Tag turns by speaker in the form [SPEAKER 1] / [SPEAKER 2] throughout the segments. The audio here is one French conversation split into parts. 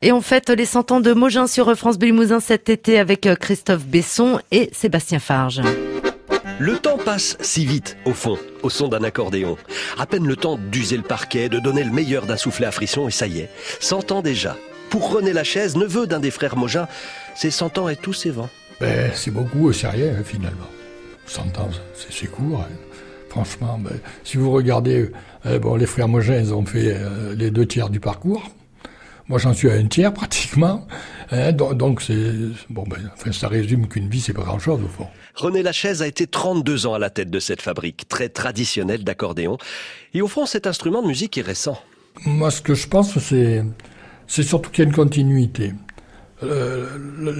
[SPEAKER 1] Et on fête les 100 ans de Mogin sur France Bleu Limousin cet été avec euh, Christophe Besson et Sébastien Farge.
[SPEAKER 2] Le temps passe si vite, au fond, au son d'un accordéon. À peine le temps d'user le parquet, de donner le meilleur d'un soufflet à frisson, et ça y est, 100 ans déjà. Pour René Lachaise, neveu d'un des frères Mogin, c'est 100 ans et tous ses vents.
[SPEAKER 3] Ben, c'est beaucoup, c'est rien hein, finalement. 100 ans, c'est court. Hein. Franchement, ben, si vous regardez, euh, bon, les frères Mogin, ils ont fait euh, les deux tiers du parcours. Moi, j'en suis à un tiers pratiquement. Hein, donc, c'est bon, ben, enfin, ça résume qu'une vie, c'est pas grand-chose au fond.
[SPEAKER 2] René Lachaise a été 32 ans à la tête de cette fabrique très traditionnelle d'accordéon. Et au fond, cet instrument de musique est récent.
[SPEAKER 3] Moi, ce que je pense, c'est c'est surtout qu'il y a une continuité. Euh,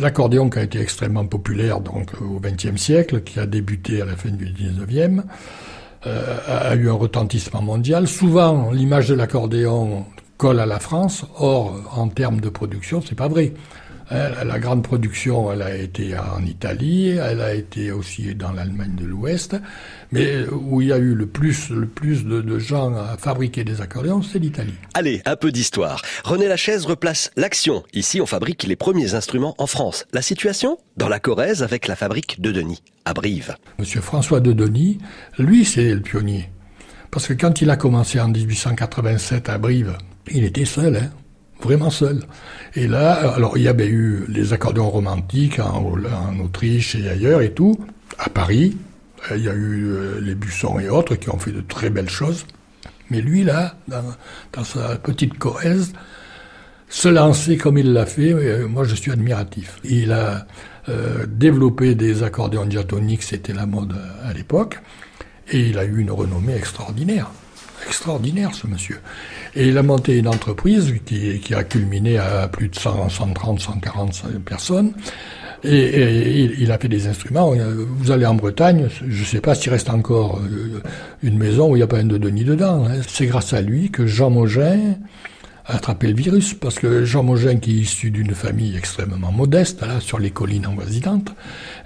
[SPEAKER 3] l'accordéon qui a été extrêmement populaire donc au XXe siècle, qui a débuté à la fin du XIXe, euh, a eu un retentissement mondial. Souvent, l'image de l'accordéon colle à la France. Or, en termes de production, c'est pas vrai. La grande production, elle a été en Italie, elle a été aussi dans l'Allemagne de l'Ouest, mais où il y a eu le plus, le plus de, gens à fabriquer des accordéons, c'est l'Italie.
[SPEAKER 2] Allez, un peu d'histoire. René Lachaise replace l'action. Ici, on fabrique les premiers instruments en France. La situation? Dans la Corrèze, avec la fabrique de Denis, à Brive.
[SPEAKER 3] Monsieur François de Denis, lui, c'est le pionnier. Parce que quand il a commencé en 1887 à Brive, il était seul, hein, vraiment seul. Et là, alors il y avait eu les accordéons romantiques en, Autriche et ailleurs et tout, à Paris. Il y a eu euh, les Bussons et autres qui ont fait de très belles choses. Mais lui, là, dans, sa petite Corrèze, se lancer comme il l'a fait, euh, moi je suis admiratif. Il a euh, développé des accordéons diatoniques, c'était la mode à l'époque, et il a eu une renommée extraordinaire extraordinaire, ce monsieur. Et il a monté une entreprise qui, a culminé à plus de 100, 130, 140 personnes. Et, il a fait des instruments. Vous allez en Bretagne, je ne sais pas s'il reste encore euh, une maison où il n'y a pas un de Denis dedans. Hein. C'est grâce à lui que Jean Mogin a attrapé le virus, parce que Jean Mogin, qui est issu d'une famille extrêmement modeste, là, sur les collines avoisinantes,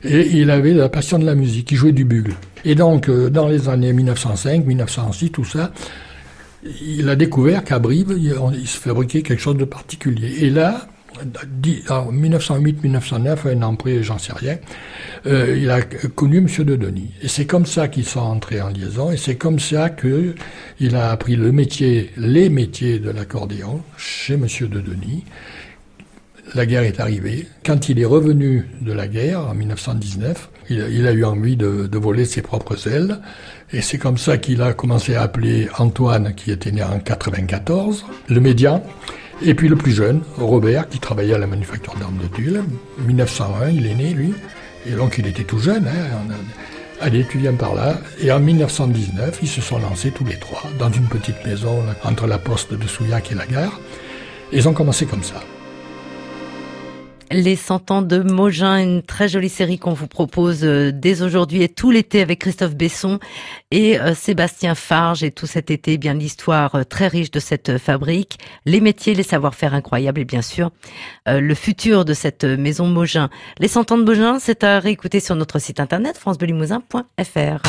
[SPEAKER 3] et il avait la passion de la musique, il jouait du bugle. Et donc, euh, dans les années 1905, 1906, tout ça, il a découvert qu'à Brive, il, se fabriquait quelque chose de particulier. Et là, en 1908-1909, un an près, j'en sais rien, euh, il a connu M. de Denis. Et c'est comme ça qu'ils sont entrés en liaison, et c'est comme ça qu'il a appris le métier, les métiers de l'accordéon chez M. de Denis. La guerre est arrivée. Quand il est revenu de la guerre, en 1919, il, a eu envie de, voler ses propres ailes. Et c'est comme ça qu'il a commencé à appeler Antoine, qui était né en 94, le médian. Et puis le plus jeune, Robert, qui travaillait à la manufacture d'armes de Tulle. 1901, il est né, lui. Et donc il était tout jeune. Hein. Allez, tu viens par là. Et en 1919, ils se sont lancés tous les trois dans une petite maison entre la poste de Souillac et la gare. Ils ont commencé comme ça.
[SPEAKER 1] Les 100 ans de Mogin, une très jolie série qu'on vous propose euh, dès aujourd'hui et tout l'été avec Christophe Besson et euh, Sébastien Farge et tout cet été, bien l'histoire euh, très riche de cette fabrique, les métiers, les savoir-faire incroyables et bien sûr le futur de cette maison Mogin. Les 100 ans de Mogin, c'est à réécouter sur notre site internet francebleulimousin.fr.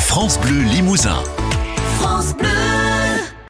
[SPEAKER 4] France Bleu Limousin. France Bleu.